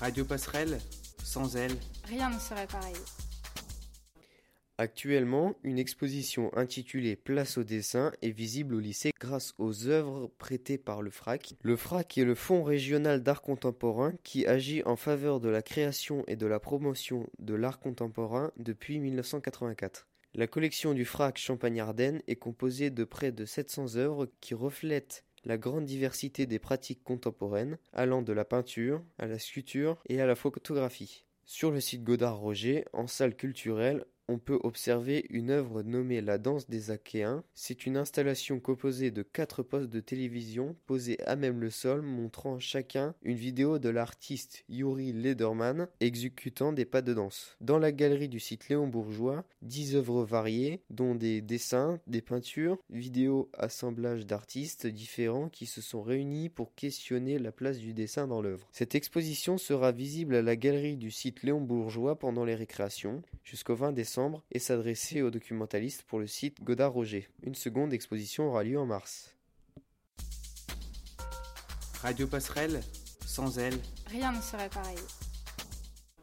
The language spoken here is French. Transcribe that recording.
Radio Passerelle, sans elle, rien ne serait pareil. Actuellement, une exposition intitulée Place au dessin est visible au lycée grâce aux œuvres prêtées par le FRAC. Le FRAC est le Fonds régional d'art contemporain qui agit en faveur de la création et de la promotion de l'art contemporain depuis 1984. La collection du FRAC Champagne-Ardenne est composée de près de 700 œuvres qui reflètent la grande diversité des pratiques contemporaines, allant de la peinture à la sculpture et à la photographie. Sur le site Godard Roger, en salle culturelle, on peut observer une œuvre nommée La danse des Achéens. C'est une installation composée de quatre postes de télévision posés à même le sol, montrant chacun une vidéo de l'artiste Yuri Lederman exécutant des pas de danse. Dans la galerie du site Léon Bourgeois, dix œuvres variées, dont des dessins, des peintures, vidéos, assemblages d'artistes différents qui se sont réunis pour questionner la place du dessin dans l'œuvre. Cette exposition sera visible à la galerie du site Léon Bourgeois pendant les récréations jusqu'au 20 décembre et s'adresser aux documentalistes pour le site Godard Roger. Une seconde exposition aura lieu en mars. Radio Passerelle, sans elle, Rien ne serait pareil.